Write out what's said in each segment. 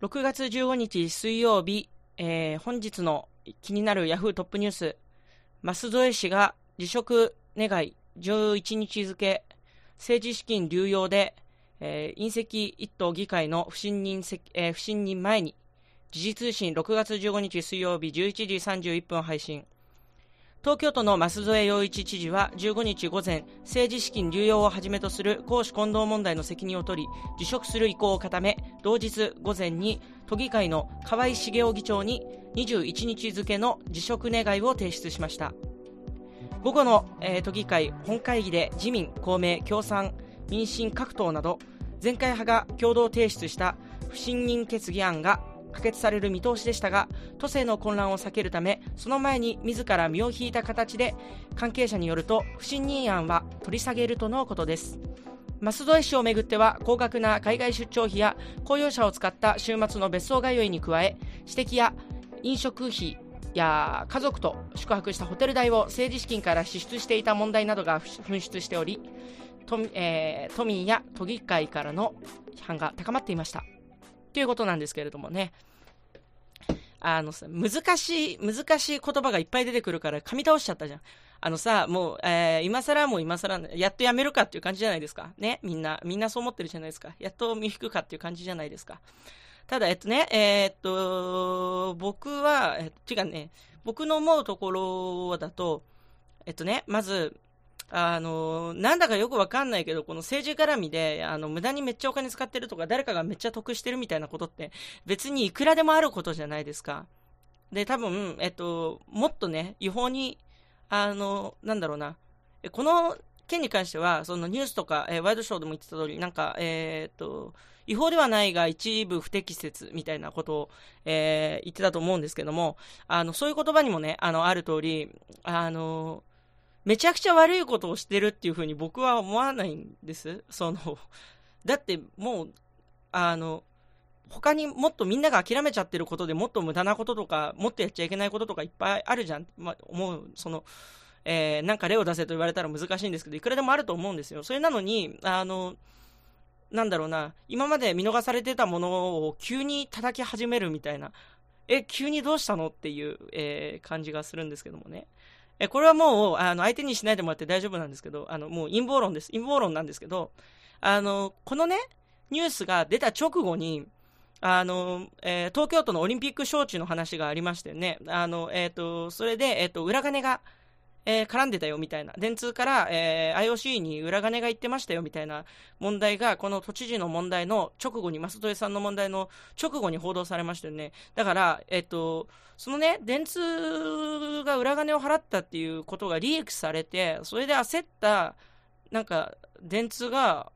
6月15日水曜日、えー、本日の気になるヤフートップニュース、舛添氏が辞職願い11日付、政治資金流用で、えー、隕石一党議会の不信任,、えー、不信任前に、時事通信6月15日水曜日11時31分配信。東京都の舛添洋一知事は15日午前、政治資金流用をはじめとする公私混同問題の責任を取り、辞職する意向を固め、同日午前に都議会の河合茂雄議長に21日付の辞職願いを提出しました。午後の、えー、都議会本会議で自民、公明、共産、民進各党など、全会派が共同提出した不信任決議案が可決される見通しでしたが都政の混乱を避けるためその前に自ら身を引いた形で関係者によると不信任案は取り下げるとのことです。舛添氏をめぐっては高額な海外出張費や公用車を使った週末の別荘通いに加え指摘や飲食費や家族と宿泊したホテル代を政治資金から支出していた問題などが噴出しており都,、えー、都民や都議会からの批判が高まっていました。ということなんですけれどもね。あのさ、難しい、難しい言葉がいっぱい出てくるから噛み倒しちゃったじゃん。あのさ、もう、えー、今更もう今更、やっとやめるかっていう感じじゃないですか？ね、みんな、みんなそう思ってるじゃないですか？やっと身引くかっていう感じじゃないですか？ただ、えっとね、えー、っと、僕は、えっと、違うね、僕の思うところだと、えっとね、まず、あの、なんだかよくわかんないけど、この政治絡みで、あの、無駄にめっちゃお金使ってるとか、誰かがめっちゃ得してるみたいなことって、別にいくらでもあることじゃないですか。で、多分、えっと、もっとね、違法に、あの、なんだろうな、この件に関しては、そのニュースとか、えー、ワイドショーでも言ってた通り、なんか、えー、っと、違法ではないが一部不適切みたいなことを、えー、言ってたと思うんですけども、あの、そういう言葉にもね、あの、ある通り、あの、めちゃくちゃ悪いことをしてるっていうふうに僕は思わないんです。その、だってもう、あの、他にもっとみんなが諦めちゃってることでもっと無駄なこととか、もっとやっちゃいけないこととかいっぱいあるじゃん。まあ、思う、その、えー、なんか例を出せと言われたら難しいんですけど、いくらでもあると思うんですよ。それなのに、あの、なんだろうな、今まで見逃されてたものを急に叩き始めるみたいな、え、急にどうしたのっていう、えー、感じがするんですけどもね。えこれはもうあの相手にしないでもらって大丈夫なんですけど、あのもう陰謀論です。陰謀論なんですけど、あのこのね、ニュースが出た直後に、あの、えー、東京都のオリンピック招致の話がありましてね、あの、えっ、ー、と、それで、えっ、ー、と、裏金が、えー、絡んでたよみたいな、電通から、えー、IOC に裏金が言ってましたよみたいな問題が、この都知事の問題の直後に、舛添さんの問題の直後に報道されましたよね。だから、えっ、と、そのね、電通が裏金を払ったっていうことがリークされて、それで焦った、なんか、電通が、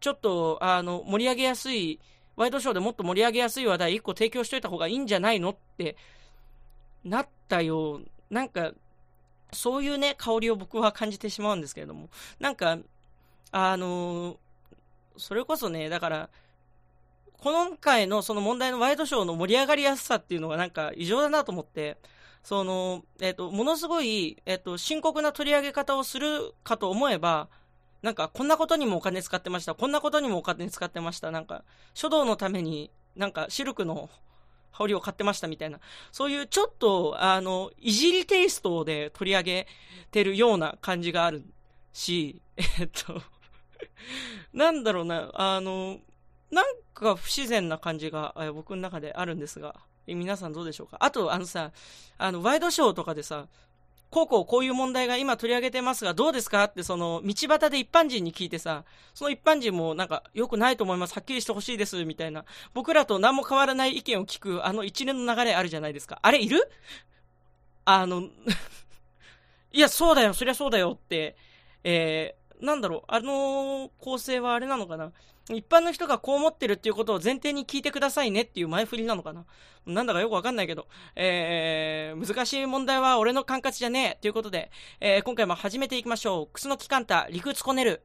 ちょっと、あの、盛り上げやすい、ワイドショーでもっと盛り上げやすい話題1個提供しといた方がいいんじゃないのってなったよう。なんか、そういうね、香りを僕は感じてしまうんですけれども、なんか、あの、それこそね、だから、今回のその問題のワイドショーの盛り上がりやすさっていうのがなんか異常だなと思って、その、えっ、と、ものすごい、えっ、と、深刻な取り上げ方をするかと思えば、なんか、こんなことにもお金使ってました、こんなことにもお金使ってました、なんか、書道のために、なんか、シルクの羽織を買ってましたみたいな、そういうちょっと、あの、いじりテイストで取り上げてるような感じがあるし、えっと、なんだろうな、あの、なんか不自然な感じが僕の中であるんですが、皆さんどうでしょうか？あと、あのさ、あの、ワイドショーとかでさ、こうこうこういう問題が今取り上げてますがどうですかってその道端で一般人に聞いてさ、その一般人もなんか良くないと思います。はっきりしてほしいです。みたいな。僕らと何も変わらない意見を聞くあの一連の流れあるじゃないですか。あれいる？あの いや、そうだよ、そりゃそうだよって、えー、なんだろう、あの構成はあれなのかな一般の人がこう思ってるっていうことを前提に聞いてくださいねっていう前振りなのかな？なんだかよくわかんないけど、えー、難しい問題は俺の管轄じゃねえということで、えー、今回も始めていきましょう。クスの機関た、陸つこねる。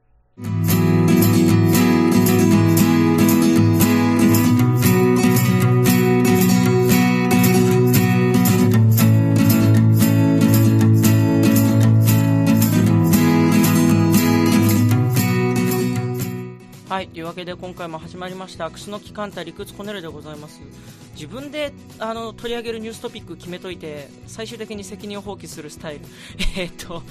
回も始まりました楠木カンタ理屈コネルでございます。自分であの取り上げるニューストピック決めといて最終的に責任を放棄するスタイル。えっと、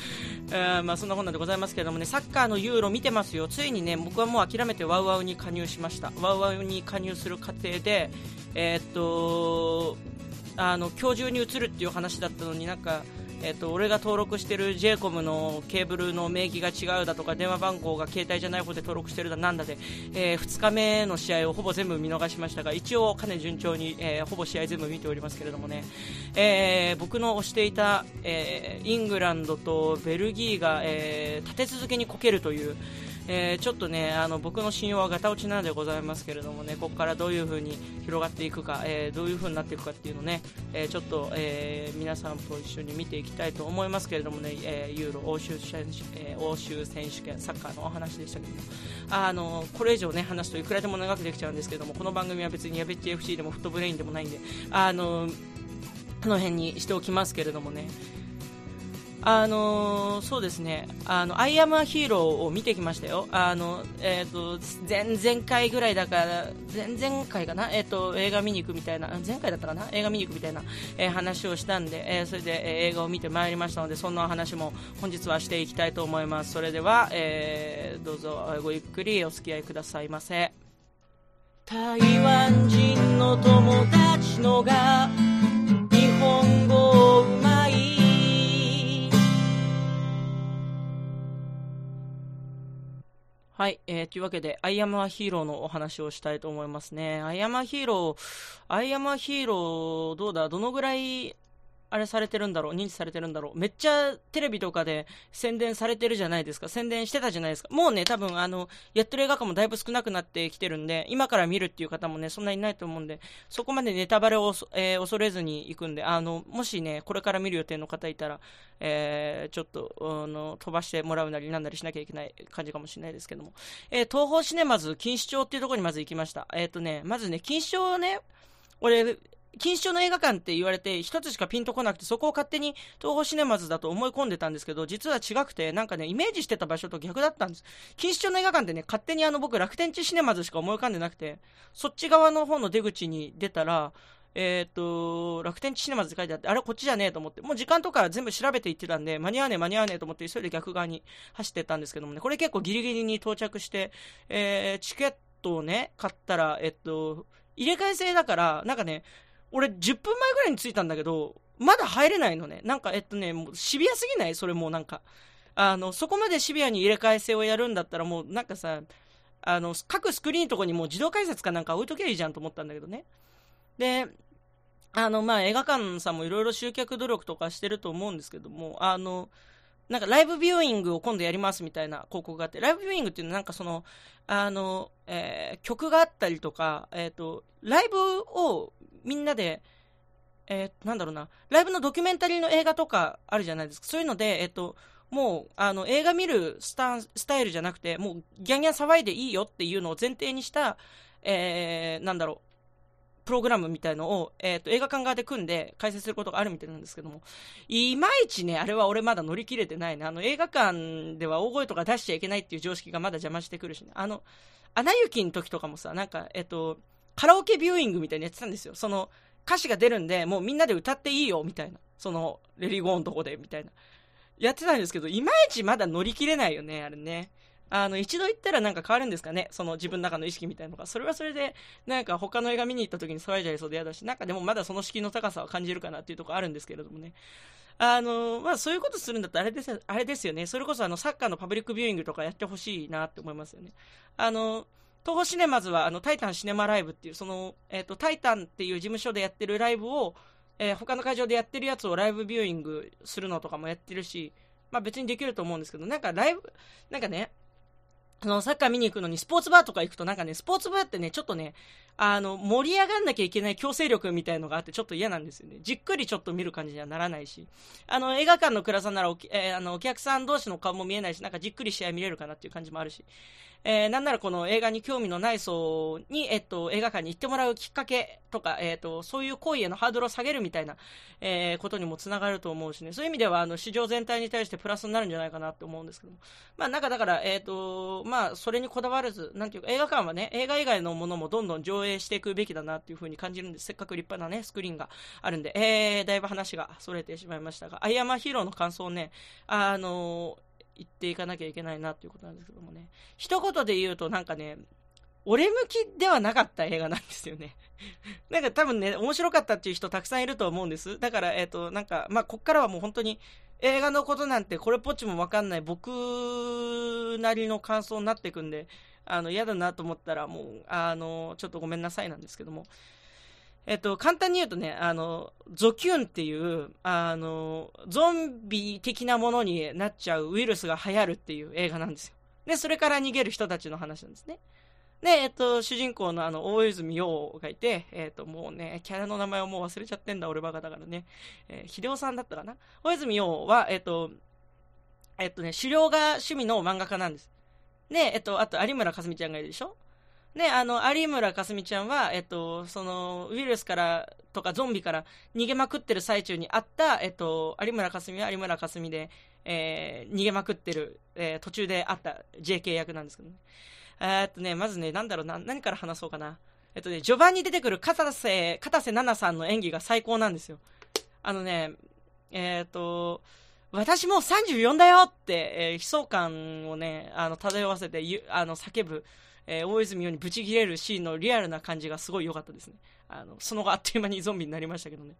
えまあ、そんなこんなでございますけれどもねサッカーのユーロ見てますよ。ついにね僕はもう諦めてワウワウに加入しました。ワウワウに加入する過程でえー、っとあの今日中に移るっていう話だったのになんかえっと、俺が登録してる j イコムのケーブルの名義が違うだとか電話番号が携帯じゃない方で登録してるだなんだで、えー、2日目の試合をほぼ全部見逃しましたが一応、かなり順調に、えー、ほぼ試合全部見ておりますけれどもね、えー、僕の推していた、えイングランドとベルギーが、え立て続けにこけるという、えー、ちょっとねあの僕の信用はガタ落ちなんでございますけれどもねここからどういう風に広がっていくか、えー、どういう風になっていくかっていうのね、えー、ちょっと、え皆さんと一緒に見ていききたいと思いますけれどもね、えユーロ欧州選手、え欧州選手権サッカーのお話でしたけどもあのこれ以上ね話すといくらでも長くできちゃうんですけどもこの番組は別にやべっち FC でもフットブレインでもないんであのこの辺にしておきますけれどもね、あのー、そうですね、あの、アイアムアヒーローを見てきましたよ。あの、えっ、ー、と、前々回ぐらいだから、前々回かな？えっ、ー、と、映画見に行くみたいな、前回だったかな？映画見に行くみたいな、え話をしたんで、えそれで、え映画を見てまいりましたので、そんな話も本日はしていきたいと思います。それでは、えどうぞごゆっくりお付き合いくださいませ。台湾人の友達のがはい、えー、というわけで、アイアムアヒーローのお話をしたいと思いますね。アイアムアヒーロー、アイアムアヒーロー、どうだ、どのぐらいあれされてるんだろう認知されてるんだろうめっちゃテレビとかで宣伝されてるじゃないですか。宣伝してたじゃないですか。もうね、多分あの、やってる映画館もだいぶ少なくなってきてるんで、今から見るっていう方もね、そんなにいないと思うんで、そこまでネタバレを、えー、恐れずに行くんで、あの、もしね、これから見る予定の方いたら、えー、ちょっと、あの、飛ばしてもらうなりなんなりしなきゃいけない感じかもしれないですけども。えー、東宝シネマズ錦糸町っていうところにまず行きました。えっ、とね、まずね、錦糸町ね、俺、錦糸町の映画館って言われて一つしかピンとこなくてそこを勝手に東宝シネマズだと思い込んでたんですけど実は違くてなんかねイメージしてた場所と逆だったんです。錦糸町の映画館ってね勝手にあの僕楽天地シネマズしか思い浮かんでなくてそっち側の方の出口に出たらえっ、と、楽天地シネマズって書いてあって、あれこっちじゃねえと思って、もう時間とか全部調べていってたんで、間に合わねえ間に合わねえと思って急いで逆側に走ってったんですけどもね、これ結構ギリギリに到着して、えー、チケットをね、買ったら、えっと、入れ替え制だから、なんかね、俺10分前ぐらいに着いたんだけど、まだ入れないのね。なんか、えっとね、もうシビアすぎない？それもなんか。あの、そこまでシビアに入れ替え制をやるんだったらもうなんかさ、あの、各スクリーンのとこにもう自動改札かなんか置いとけばいいじゃんと思ったんだけどね。で、あの、まあ、映画館さんもいろいろ集客努力とかしてると思うんですけども、あの、なんかライブビューイングを今度やりますみたいな広告があって、ライブビューイングっていうのはなんかその、あの、えー、曲があったりとか、えっ、ー、と、ライブをみんなで、えー、なんだろうな、ライブのドキュメンタリーの映画とかあるじゃないですか。そういうので、えっ、と、もう、あの、映画見るスタスタイルじゃなくて、もう、ギャンギャン騒いでいいよっていうのを前提にした、えー、なんだろう、プログラムみたいのを、えっ、ー、と、映画館側で組んで開催することがあるみたいなんですけども、いまいちね、あれは俺まだ乗り切れてないね。あの、映画館では大声とか出しちゃいけないっていう常識がまだ邪魔してくるしね。あの、アナ雪の時とかもさ、なんか、えっ、ー、と、カラオケビューイングみたいにやってたんですよ。その、歌詞が出るんで、もうみんなで歌っていいよ、みたいな。その、レリゴーンとこで、みたいな。やってたんですけど、いまいちまだ乗り切れないよね、あれね。あの、一度行ったらなんか変わるんですかね？その自分の中の意識みたいなのが。それはそれで、なんか他の映画見に行った時に騒いじゃいそうで嫌だし、なんかでもまだその敷居の高さは感じるかなっていうところあるんですけれどもね。あの、まあそういうことするんだったらあれです、あれですよね。それこそあの、サッカーのパブリックビューイングとかやってほしいなって思いますよね。あの、東宝シネマズはあの、タイタンシネマライブっていう、その、えっ、ー、と、タイタンっていう事務所でやってるライブを、えー、他の会場でやってるやつをライブビューイングするのとかもやってるし、まあ別にできると思うんですけど、なんかライブ、なんかね、あの、サッカー見に行くのにスポーツバーとか行くとなんかね、スポーツバーってね、ちょっとね、あの、盛り上がんなきゃいけない強制力みたいのがあってちょっと嫌なんですよね。じっくりちょっと見る感じにはならないし。あの、映画館の暗さならお,、えー、あのお客さん同士の顔も見えないし、なんかじっくり試合見れるかなっていう感じもあるし。えー、なんならこの映画に興味のない層に、えっと、映画館に行ってもらうきっかけとか、えっと、そういう行為へのハードルを下げるみたいな、えー、ことにもつながると思うしね、そういう意味では、あの、市場全体に対してプラスになるんじゃないかなって思うんですけども。まあ、なんかだから、えっと、まあ、それにこだわらず、なんていうか、映画館はね、映画以外のものもどんどん上映していくべきだなっていうふうに感じるんです。せっかく立派なね、スクリーンがあるんで、えー、だいぶ話が逸れてしまいましたが、アイアマヒーローの感想をね、あの言っていかなきゃいけないなっていうことなんですけどもね。一言で言うとなんかね、俺向きではなかった映画なんですよね。なんか多分ね、面白かったっていう人たくさんいると思うんです。だから、えっ、ー、と、なんか、まあ、こっからはもう本当に映画のことなんてこれっぽっちもわかんない僕なりの感想になっていくんで、あの、嫌だなと思ったらもう、あの、ちょっとごめんなさいなんですけども。えっと、簡単に言うとね、あの、ゾキュンっていう、あの、ゾンビ的なものになっちゃうウイルスが流行るっていう映画なんですよ。で、それから逃げる人たちの話なんですね。で、えっと、主人公のあの、大泉洋がいて、えっと、もうね、キャラの名前をもう忘れちゃってんだ、俺バカだからね。えー、秀夫さんだったかな大泉洋は、えっと、えっとね、狩猟が趣味の漫画家なんです。で、えっと、あと、有村架純ちゃんがいるでしょ？で、あの、有村架純ちゃんは、えっと、その、ウイルスから、とかゾンビから逃げまくってる最中にあった、えっと、有村架純は有村架純で、えー、逃げまくってる、えー、途中であった JK 役なんですけどね。えっとね、まずね、なんだろうな、何から話そうかな。えっとね、序盤に出てくる片瀬、片瀬奈々さんの演技が最高なんですよ。あのね、えっ、と、私もう34だよって、えー、悲壮感をね、あの、漂わせて、あの、叫ぶ、えー、大泉洋にブチ切れるシーンのリアルな感じがすごい良かったですね。あの、その後あっという間にゾンビになりましたけどね。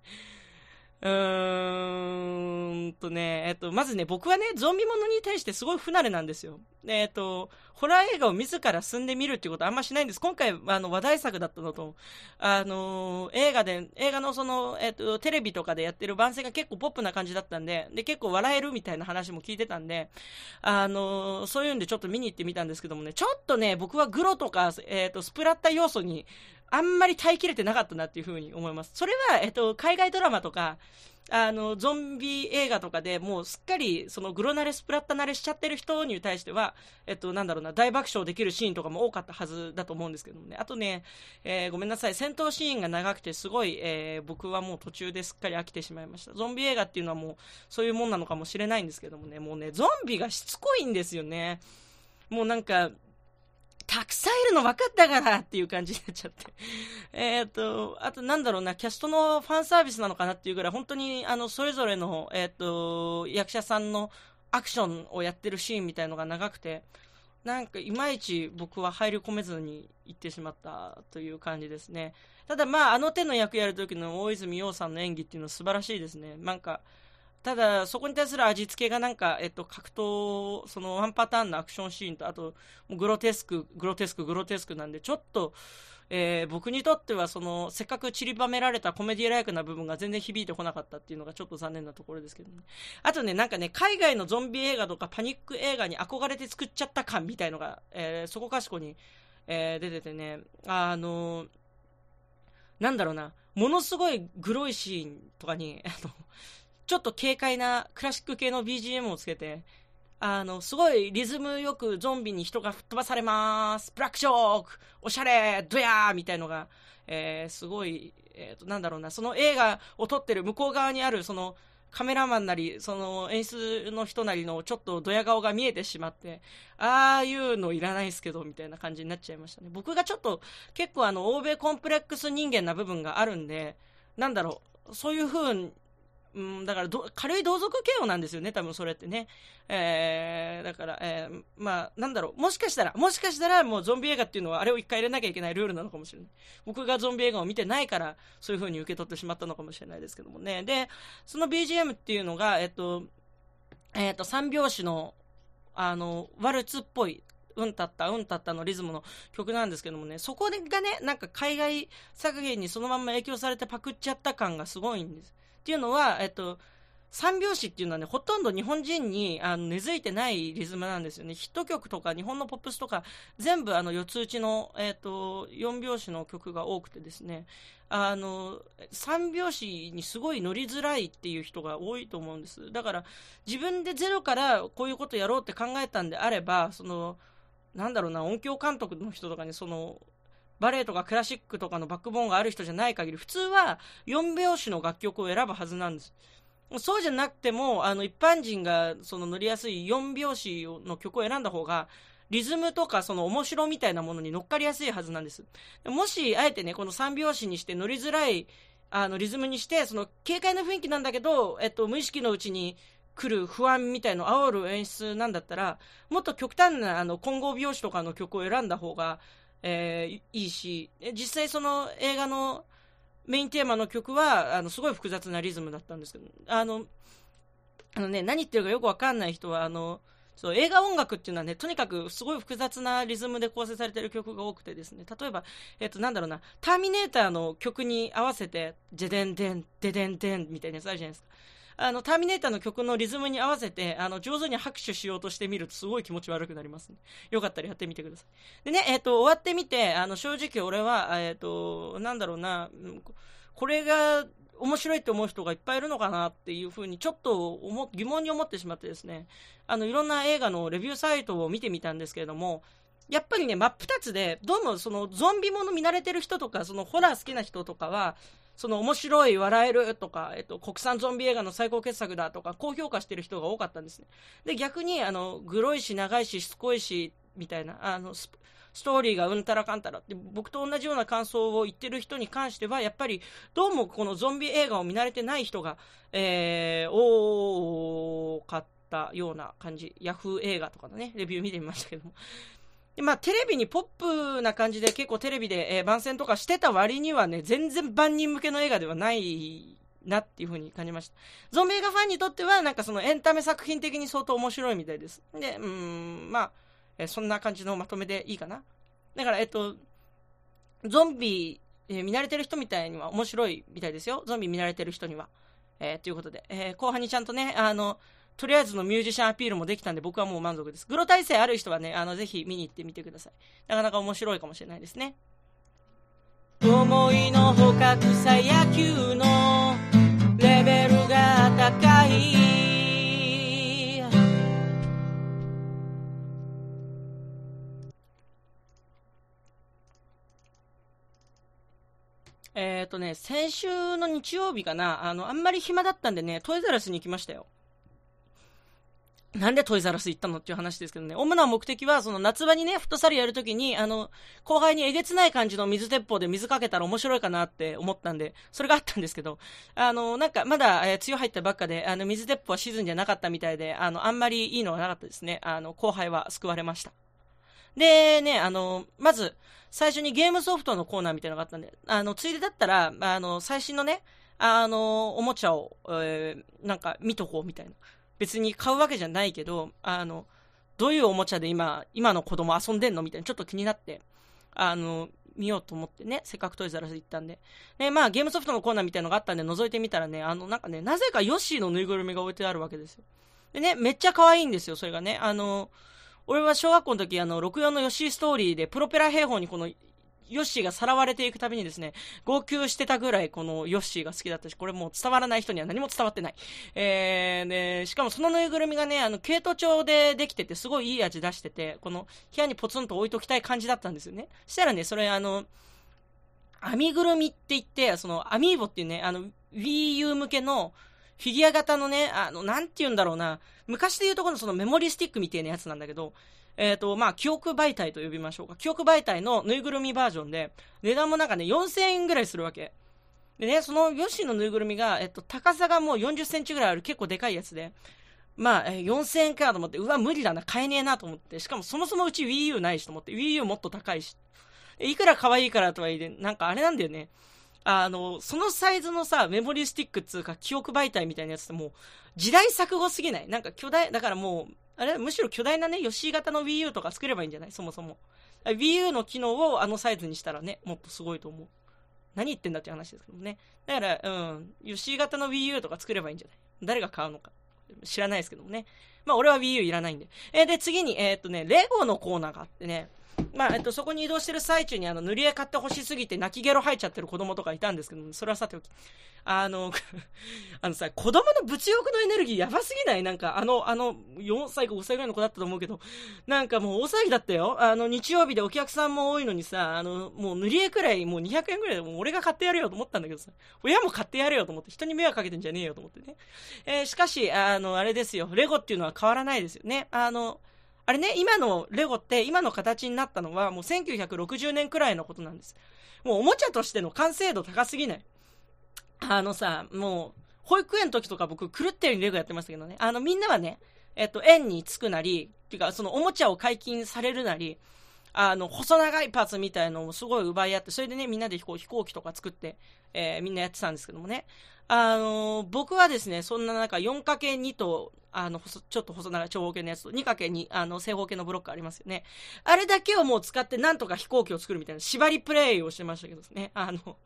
うーんとね、えっと、まずね、僕はね、ゾンビものに対してすごい不慣れなんですよ。えっと、ホラー映画を自ら進んでみるっていうことはあんましないんです。今回、あの、話題作だったのと、あの、映画で、映画のその、えっと、テレビとかでやってる番宣が結構ポップな感じだったんで、で、結構笑えるみたいな話も聞いてたんで、あの、そういうんでちょっと見に行ってみたんですけどもね、ちょっとね、僕はグロとか、えっと、スプラッタ要素に、あんまり耐えきれてなかったなっていうふうに思います。それは、えっと、海外ドラマとか、あの、ゾンビ映画とかでもうすっかり、そのグロ慣れ、スプラッタ慣れしちゃってる人に対しては、えっと、なんだろうな、大爆笑できるシーンとかも多かったはずだと思うんですけどもね。あとね、えー、ごめんなさい、戦闘シーンが長くてすごい、えー、僕はもう途中ですっかり飽きてしまいました。ゾンビ映画っていうのはもう、そういうもんなのかもしれないんですけどもね、もうね、ゾンビがしつこいんですよね。もうなんか、たくさんいるの分かったからっていう感じになっちゃって。えっと、あとなんだろうな、キャストのファンサービスなのかなっていうぐらい、本当にあの、それぞれの、えっ、と、役者さんのアクションをやってるシーンみたいのが長くて、なんかいまいち僕は入り込めずに行ってしまったという感じですね。ただまあ、あの手の役やる時の大泉洋さんの演技っていうのは素晴らしいですね。なんか、ただ、そこに対する味付けがなんか、えっと、格闘、そのワンパターンのアクションシーンと、あと、グロテスク、グロテスク、グロテスクなんで、ちょっと、えー、僕にとっては、その、せっかく散りばめられたコメディライクな部分が全然響いてこなかったっていうのがちょっと残念なところですけどね。あとね、なんかね、海外のゾンビ映画とかパニック映画に憧れて作っちゃった感みたいのが、えー、そこかしこに、えー、出ててね、あのなんだろうな、ものすごいグロいシーンとかに、あの、ちょっと軽快なクラシック系の BGM をつけて、あの、すごいリズムよくゾンビに人が吹っ飛ばされます。ブラックショーク!おしゃれ!ドヤー!みたいのが、えー、すごい、えっ、ー、と、なんだろうな、その映画を撮ってる向こう側にある、その、カメラマンなり、その演出の人なりのちょっとドヤ顔が見えてしまって、ああいうのいらないですけど、みたいな感じになっちゃいましたね。僕がちょっと結構あの、欧米コンプレックス人間な部分があるんで、なんだろう、そういう風うん、だから軽い同族嫌悪なんですよね、多分それってね。えー、だから、えー、まあ、なんだろう、もしかしたら、もしかしたらもうゾンビ映画っていうのはあれを一回入れなきゃいけないルールなのかもしれない。僕がゾンビ映画を見てないから、そういう風に受け取ってしまったのかもしれないですけどもね。で、その BGM っていうのが、えっと、えっと、三拍子の、あの、ワルツっぽい、うんたった、うんたったのリズムの曲なんですけどもね、そこがね、なんか海外作品にそのまんま影響されてパクっちゃった感がすごいんです。っていうのは、えっと、三拍子っていうのはね、ほとんど日本人にあの根付いてないリズムなんですよね。ヒット曲とか日本のポップスとか全部あの四つ打ちの、えっ、と、四拍子の曲が多くてですね、あの、三拍子にすごい乗りづらいっていう人が多いと思うんです。だから自分でゼロからこういうことやろうって考えたんであれば、その、なんだろうな、音響監督の人とかに、その、バレエとかクラシックとかのバックボーンがある人じゃない限り、普通は4拍子の楽曲を選ぶはずなんです。そうじゃなくても、あの、一般人がその乗りやすい4拍子の曲を選んだ方が、リズムとかその面白みたいなものに乗っかりやすいはずなんです。もし、あえてね、この3拍子にして乗りづらい、あの、リズムにして、その、軽快な雰囲気なんだけど、えっと、無意識のうちに来る不安みたいの煽る演出なんだったら、もっと極端な、あの、混合拍子とかの曲を選んだ方が、えー、いいし、実際その映画のメインテーマの曲は、あの、すごい複雑なリズムだったんですけど、あの、あのね、何言ってるかよくわかんない人は、あの、そう、映画音楽っていうのはね、とにかくすごい複雑なリズムで構成されてる曲が多くてですね、例えば、えっ、と、なんだろうな、ターミネーターの曲に合わせて、ジェデンデン、デデンデンみたいなやつあるじゃないですか。あの、ターミネーターの曲のリズムに合わせて、あの、上手に拍手しようとしてみるとすごい気持ち悪くなりますね。よかったらやってみてください。でね、えっ、ー、と、終わってみて、あの、正直俺は、えっ、ー、と、なんだろうな、これが面白いって思う人がいっぱいいるのかなっていうふうにちょっと思疑問に思ってしまってですね、あの、いろんな映画のレビューサイトを見てみたんですけれども、やっぱりね、真っ二つで、どうもそのゾンビもの見慣れてる人とか、そのホラー好きな人とかは、その面白い、笑えるとか、えっと、国産ゾンビ映画の最高傑作だとか、高評価してる人が多かったんですね。で、逆に、あの、グロいし、長いし、しつこいし、みたいな、あの、ストーリーがうんたらかんたらって、僕と同じような感想を言ってる人に関しては、やっぱり、どうもこのゾンビ映画を見慣れてない人が、えー、多かったような感じ。ヤフー映画とかのね、レビュー見てみましたけども。で、まあ、テレビにポップな感じで結構テレビで、えー、番宣とかしてた割にはね、全然万人向けの映画ではないなっていう風に感じました。ゾンビ映画ファンにとっては、なんかそのエンタメ作品的に相当面白いみたいです。で、うん、まあ、えー、そんな感じのまとめでいいかな。だから、えっと、ゾンビ、えー、見慣れてる人みたいには面白いみたいですよ。ゾンビ見慣れてる人には。えー、ということで、えー、後半にちゃんとね、あの、とりあえずのミュージシャンアピールもできたんで、僕はもう満足です。グロ体制ある人はね、あの、ぜひ見に行ってみてください。なかなか面白いかもしれないですね。思いのほか草野球のレベルが高いえっ、ー、とね、先週の日曜日かな、あの、あんまり暇だったんでね、トイザラスに行きましたよ。なんでトイザラス行ったのっていう話ですけどね。主な目的は、その夏場にね、フットサルやるときに、あの、後輩にえげつない感じの水鉄砲で水かけたら面白いかなって思ったんで、それがあったんですけど、あの、なんか、まだ、えー、梅雨入ったばっかで、あの、水鉄砲はシーズンじゃなかったみたいで、あの、あんまりいいのがなかったですね。あの、後輩は救われました。で、ね、あの、まず、最初にゲームソフトのコーナーみたいなのがあったんで、あの、ついでだったら、あの、最新のね、あの、おもちゃを、えー、なんか見とこうみたいな。別に買うわけじゃないけど、あの、どういうおもちゃで今、今の子供遊んでんのみたいな、ちょっと気になって、あの、見ようと思ってね、せっかくトイザラス行ったんで。で、まあ、ゲームソフトのコーナーみたいなのがあったんで、覗いてみたらね、あの、なんかね、なぜかヨッシーのぬいぐるみが置いてあるわけですよ。でね、めっちゃ可愛いんですよ、それがね。あの、俺は小学校の時、あの、64のヨッシーストーリーで、プロペラ兵法にこのヨッシーがさらわれていくたびにですね、号泣してたぐらいこのヨッシーが好きだったし、これもう伝わらない人には何も伝わってない。えー、で、しかもそのぬいぐるみがね、あの、毛糸調でできてて、すごいいい味出してて、この部屋にポツンと置いときたい感じだったんですよね。したらね、それあの、編みぐるみって言って、その、アミーボっていうね、あの、Wii U 向けの、フィギュア型のね、あの、なんて言うんだろうな、昔で言うところのそのメモリースティックみたいなやつなんだけど、えっ、ー、と、まあ、記憶媒体と呼びましょうか。記憶媒体のぬいぐるみバージョンで、値段もなんかね、4000円ぐらいするわけ。でね、そのヨッシーのぬいぐるみが、えっと、高さがもう40センチぐらいある結構でかいやつで、まあ、4000円かと思って、うわ、無理だな、買えねえなと思って、しかもそもそもうち Wii U ないしと思って、Wii U もっと高いし、いくら可愛いからとはいえ、なんかあれなんだよね。あの、そのサイズのさ、メモリースティックっつうか、記憶媒体みたいなやつってもう、時代錯誤すぎない？なんか巨大、だからもう、あれ？むしろ巨大なね、ヨシー型の Wii U とか作ればいいんじゃない？そもそも。Wii U の機能をあのサイズにしたらね、もっとすごいと思う。何言ってんだって話ですけどね。だから、うん、ヨシー型の Wii U とか作ればいいんじゃない？誰が買うのか。知らないですけどもね。まあ、俺は Wii U いらないんで。えー、で、次に、えー、っとね、レゴのコーナーがあってね、まあ、えっと、そこに移動してる最中に、あの、塗り絵買ってほしすぎて泣きゲロ吐いちゃってる子供とかいたんですけど、それはさておき。あの、あのさ、子供の物欲のエネルギーやばすぎない？なんか、あの、あの、4歳か5歳ぐらいの子だったと思うけど、なんかもう大騒ぎだったよ。あの、日曜日でお客さんも多いのにさ、あの、もう塗り絵くらい、もう200円くらいでもう俺が買ってやるよと思ったんだけどさ、親も買ってやるよと思って、人に迷惑かけてんじゃねえよと思ってね。えー、しかし、あの、あれですよ、レゴっていうのは変わらないですよね。あの、あれね、今のレゴって今の形になったのはもう1960年くらいのことなんです。もうおもちゃとしての完成度高すぎない。あのさ、もう、保育園の時とか僕狂ったようにレゴやってましたけどね。あのみんなはね、えっと、園に着くなり、っていうかそのおもちゃを解禁されるなり、あの、細長いパーツみたいのをすごい奪い合って、それでね、みんなで飛行飛行機とか作って、えー、みんなやってたんですけどもね。あのー、僕はですね、そんな中 4×2 と、あの、ちょっと細長い長方形のやつと 2×2、あの、正方形のブロックありますよね。あれだけをもう使ってなんとか飛行機を作るみたいな縛りプレイをしてましたけどね。あの、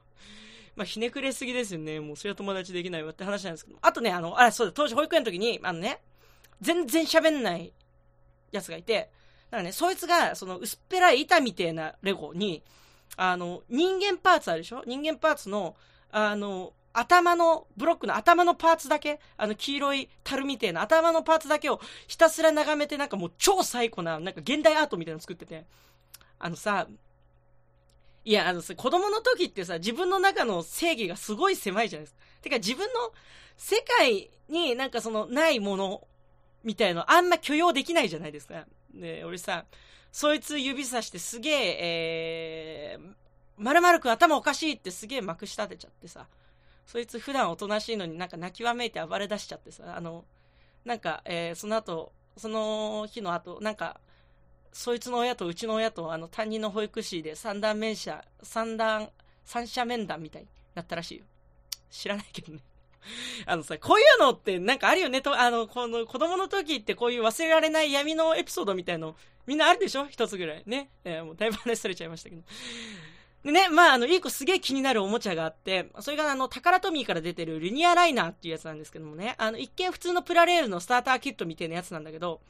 まあ、ひねくれすぎですよね。もうそれは友達できないわって話なんですけど。あとね、あの、あ、そうだ、当時保育園の時に、あのね、全然喋んないやつがいて、だからね、そいつが、その薄っぺらい板みたいなレゴに、あの、人間パーツあるでしょ？人間パーツの、あの、頭の、ブロックの頭のパーツだけ、あの黄色い樽みたいな頭のパーツだけをひたすら眺めてなんかもう超最古な、なんか現代アートみたいなの作ってて、あのさ、いや、あのさ、子供の時ってさ、自分の中の正義がすごい狭いじゃないですか。てか自分の世界になんかそのないものみたいのあんま許容できないじゃないですか。ね俺さ、そいつ指さしてすげえ、えー、まるまるくん頭おかしいってすげえまくし立てちゃってさ、そいつ普段おとなしいのになんか泣きわめいて暴れ出しちゃってさ、あの、なんか、えー、その後、その日の後、なんか、そいつの親とうちの親とあの担任の保育士で三段面者、三段、三者面談みたいになったらしいよ。知らないけどね。あのさ、こういうのってなんかあるよねと、あの、この子供の時ってこういう忘れられない闇のエピソードみたいの、みんなあるでしょ？一つぐらい。ね。えー、もうだいぶ話されちゃいましたけど。でね、まあ、あの、いい子すげえ気になるおもちゃがあって、それがあの、タカラトミーから出てるリニアライナーっていうやつなんですけどもね、あの、一見普通のプラレールのスターターキットみたいなやつなんだけど、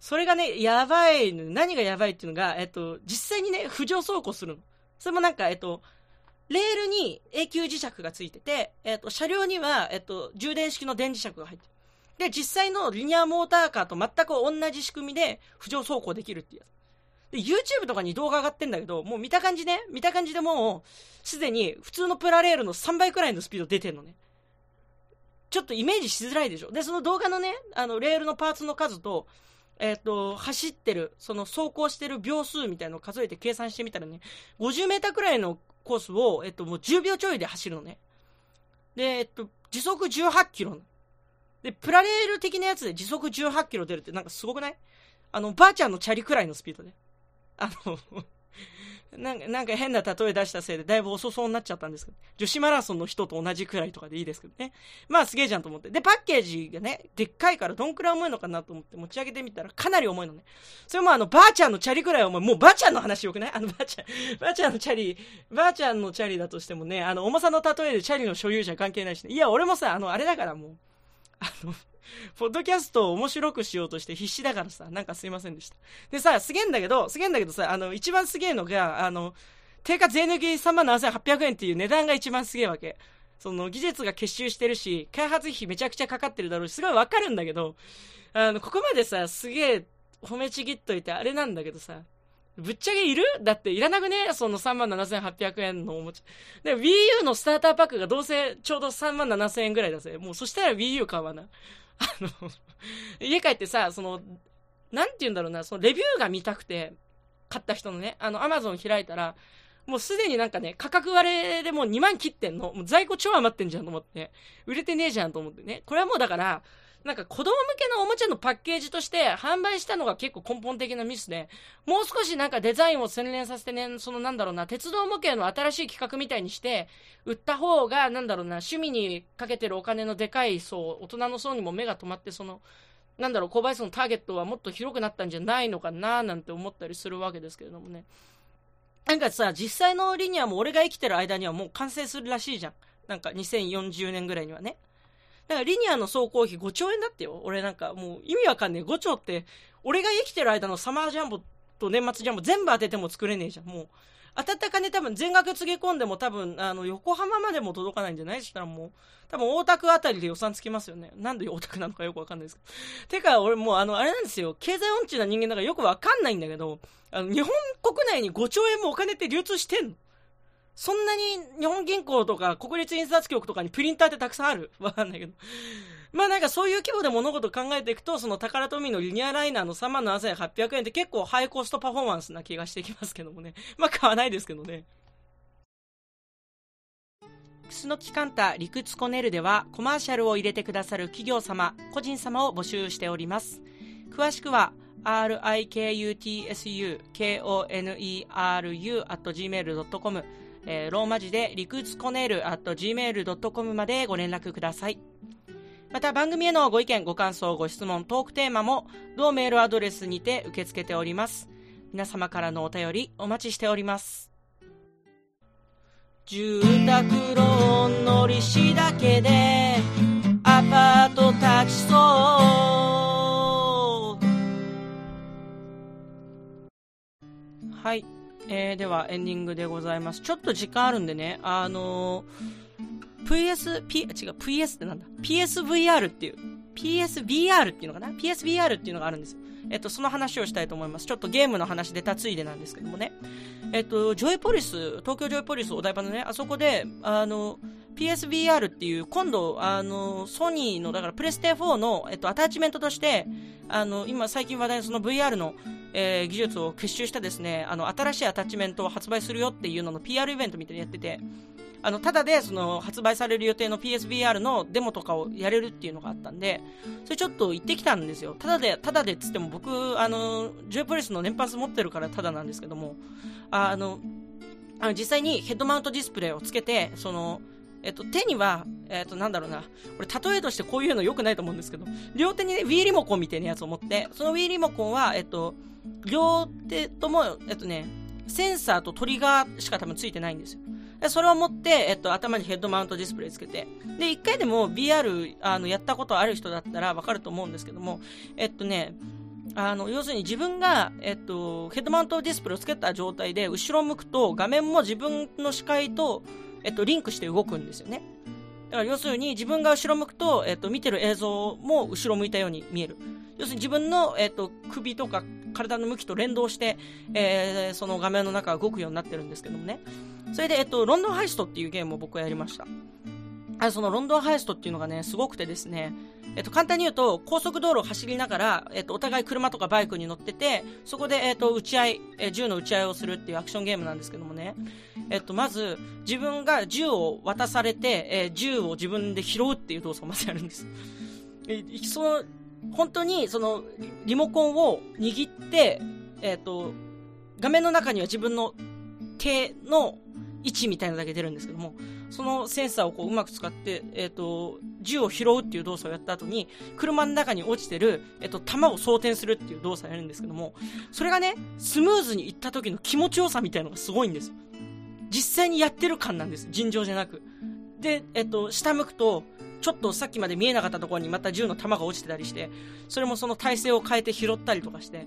それがね、やばい、何がやばいっていうのが、えっと、実際にね、浮上走行するの。それもなんか、えっと、レールに永久磁石がついてて、えっと、車両には、えっと、充電式の電磁石が入ってる。で、実際のリニアモーターカーと全く同じ仕組みで浮上走行できるっていうやつ。で、YouTube とかに動画上がってんだけど、もう見た感じね、見た感じでもう、すでに普通のプラレールの3倍くらいのスピード出てんのね。ちょっとイメージしづらいでしょ。で、その動画のね、あの、レールのパーツの数と、えっ、ー、と、走ってる、その走行してる秒数みたいなのを数えて計算してみたらね、50メーターくらいのコースを、えっ、と、もう10秒ちょいで走るのね。で、えっ、と、時速18キロ。で、プラレール的なやつで時速18キロ出るってなんかすごくない？あの、ばあちゃんのチャリくらいのスピードで。あのなんか、なんか変な例え出したせいでだいぶ遅そうになっちゃったんですけど、女子マラソンの人と同じくらいとかでいいですけどね。まあすげえじゃんと思って。で、パッケージがね、でっかいからどんくらい重いのかなと思って持ち上げてみたらかなり重いのね。それもあの、ばあちゃんのチャリくらい重い。もうばあちゃんの話よくない？あのばあちゃん、ばあちゃんのチャリ、ばあちゃんのチャリだとしてもね、あの、重さの例えでチャリの所有者関係ないしね。いや、俺もさ、あの、あれだからもう、あの、ポッドキャストを面白くしようとして必死だからさ、なんかすいませんでした。でさ、すげえんだけど、すげえんだけどさ、あの、一番すげえのが、あの、定価税抜き3万7800円っていう値段が一番すげえわけ。その技術が結集してるし、開発費めちゃくちゃかかってるだろうし、すごいわかるんだけど、あの、ここまでさ、すげえ褒めちぎっといてあれなんだけどさ、ぶっちゃけいる？だっていらなくね？その3万7800円のおもちゃ。で、Wii U のスターターパックがどうせちょうど3万7000円ぐらいだぜ。もうそしたら Wii U 買わな。あの、家帰ってさ、その、なんて言うんだろうな、そのレビューが見たくて、買った人のね、あの、アマゾン開いたら、もうすでになんかね、価格割れでもう2万切ってんの。もう在庫超余ってんじゃんと思って。売れてねえじゃんと思ってね。これはもうだから、なんか子供向けのおもちゃのパッケージとして販売したのが結構根本的なミスで、もう少しなんかデザインを洗練させてね、そのなんだろうな、鉄道模型の新しい企画みたいにして、売った方が、なんだろうな、趣味にかけてるお金のでかい層、大人の層にも目が止まって、その、なんだろう、購買層のターゲットはもっと広くなったんじゃないのかな、なんて思ったりするわけですけれどもね。なんかさ、実際のリニアも俺が生きてる間にはもう完成するらしいじゃん。なんか2040年ぐらいにはね。だかリニアの総工費5兆円だってよ。俺なんかもう意味わかんねえ。5兆って、俺が生きてる間のサマージャンボと年末ジャンボ全部当てても作れねえじゃん。もう。当たった金多分全額つぎ込んでも多分、あの、横浜までも届かないんじゃない？そしたらもう、多分大田区あたりで予算つきますよね。なんで大田区なのかよくわかんないですけど。てか、俺もうあの、あれなんですよ。経済音痴な人間だからよくわかんないんだけど、あの、日本国内に5兆円もお金って流通してんのそんなに日本銀行とか国立印刷局とかにプリンターってたくさんある わかんないけど。まあなんかそういう規模で物事を考えていくと、その宝富のリニアライナーの3万7800円って結構ハイコストパフォーマンスな気がしてきますけどもね。まあ買わないですけどね。クスノキカンタリクツコネルではコマーシャルを入れてくださる企業様、個人様を募集しております。詳しくは rikutsukoneru.gmail.com えー、ローマ字でリクツコネル .gmail.com までご連絡ください。また番組へのご意見、ご感想、ご質問、トークテーマも同メールアドレスにて受け付けております。皆様からのお便りお待ちしております。住宅ローンの利子だけでアパート立ちそうはい、えー、ではエンディングでございますちょっと時間あるんでねあのー PS、P、違う、PS ってなんだ ?PSVR っていう、PSVR っていうのかな ?PSVR っていうのがあるんです。えっと、その話をしたいと思います。ちょっとゲームの話出たついでなんですけどもね。えっと、ジョイポリス、東京ジョイポリスお台場のね、あそこで、あの、PSVR っていう、今度、あの、ソニーの、だからプレステ4の、えっと、アタッチメントとして、あの、今最近話題のその VR の、えー、技術を結集したですね、あの、新しいアタッチメントを発売するよっていうのの PR イベントみたいにやってて、あの、ただで、その、発売される予定の PSVR のデモとかをやれるっていうのがあったんで、それちょっと行ってきたんですよ。ただで、ただでっつっても僕、あの、ジューポリスの年パス持ってるからただなんですけども、あの、あの実際にヘッドマウントディスプレイをつけて、その、えっと、手には、えっと、なんだろうな。これ、例えとしてこういうの良くないと思うんですけど、両手にね、Wii リモコンみたいなやつを持って、その Wii リモコンは、えっと、両手とも、えっとね、センサーとトリガーしか多分ついてないんですよ。それを持って、えっと、頭にヘッドマウントディスプレイつけて、で、一回でも VR、あの、やったことある人だったらわかると思うんですけども、えっとね、あの、要するに自分が、えっと、ヘッドマウントディスプレイをつけた状態で後ろ向くと画面も自分の視界と、えっと、リンクして動くんですよね。だから要するに自分が後ろ向くと、えっと、見てる映像も後ろ向いたように見える。要するに自分の、えっと、首とか体の向きと連動して、えー、その画面の中が動くようになってるんですけどもね。それで、えっと、ロンドンハイストっていうゲームを僕はやりました。あそのロンドンハイストっていうのがね、すごくてですね、えっと、簡単に言うと、高速道路を走りながら、えっと、お互い車とかバイクに乗ってて、そこで、えっと、撃ち合い、え銃の撃ち合いをするっていうアクションゲームなんですけどもね、えっと、まず、自分が銃を渡されて、え銃を自分で拾うっていう動作をまずやるんです。えその、本当に、その、リモコンを握って、えっと、画面の中には自分の手の位置みたいなだけ出るんですけども、そのセンサーをこううまく使って、えっ、ー、と、銃を拾うっていう動作をやった後に、車の中に落ちてる、えっ、ー、と、弾を装填するっていう動作をやるんですけども、それがね、スムーズにいった時の気持ちよさみたいなのがすごいんです。実際にやってる感なんです。尋常じゃなく。で、えっ、と、下向くと、ちょっとさっきまで見えなかったところにまた銃の弾が落ちてたりして、それもその体勢を変えて拾ったりとかして、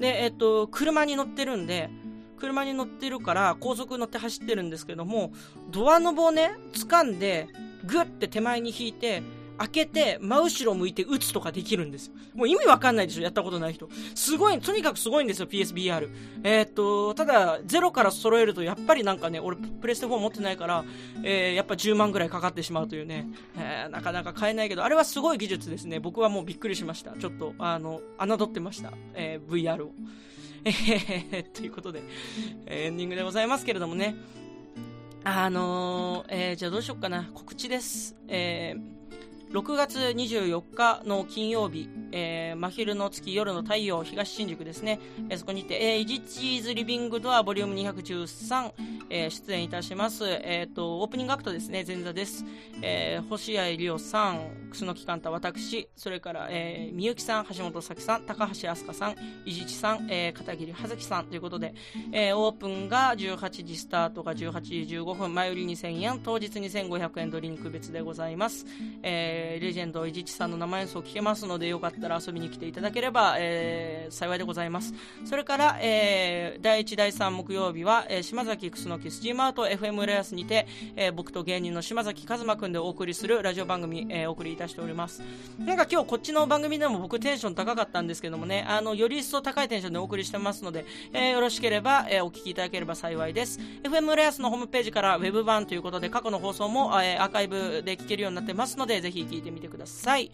で、えっ、と、車に乗ってるんで、車に乗ってるから高速乗って走ってるんですけども、ドアノブをね、掴んで、ぐって手前に引いて、開けて、真後ろ向いて撃つとかできるんですよ。もう意味わかんないでしょ、やったことない人。すごい、とにかくすごいんですよ、PSBR。えー、っと、ただ、ゼロから揃えると、やっぱりなんかね、俺、プレステ4持ってないから、えー、やっぱ10万ぐらいかかってしまうというね、えー、なかなか買えないけど、あれはすごい技術ですね。僕はもうびっくりしました。ちょっと、あの、侮ってました。えー、VR を。えー、ということで、エンディングでございますけれどもね。あのー、えー、じゃあどうしよっかな。告知です。えー6月24日の金曜日、えー、真昼の月、夜の太陽、東新宿ですね、えー、そこにて、えー、イジチーズリビングドアボリューム213、えー、出演いたします。え、ー、と、オープニングアクトですね、前座です。えー、星合理央さん、楠木寛太、私、それから、えー、みゆきさん、橋本咲さん、高橋飛鳥さん、伊地知さん、えー、片桐葉月さんということで、えー、オープンが18時スタートが18時15分、前売り2000円、当日2500円ドリンク別でございます。えーレジェンド、伊地知さんの生演奏を聴けますので、よかったら遊びに来ていただければ、えー、幸いでございます。それから、えー、第1、第3木曜日は、えー、島崎楠木スチームアート FM 浦安にて、えー、僕と芸人の島崎和馬くんでお送りするラジオ番組、えー、お送りいたしております。なんか今日こっちの番組でも僕テンション高かったんですけどもね、あの、より一層高いテンションでお送りしてますので、えー、よろしければ、えー、お聞きいただければ幸いです。FM 浦安のホームページからウェブ版ということで過去の放送も、えー、アーカイブで聞けるようになってますので、ぜひ聞いてみてください。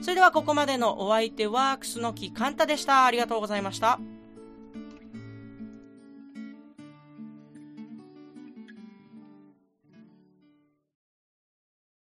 それではここまでのお相手は、楠木カンタでした。ありがとうございました。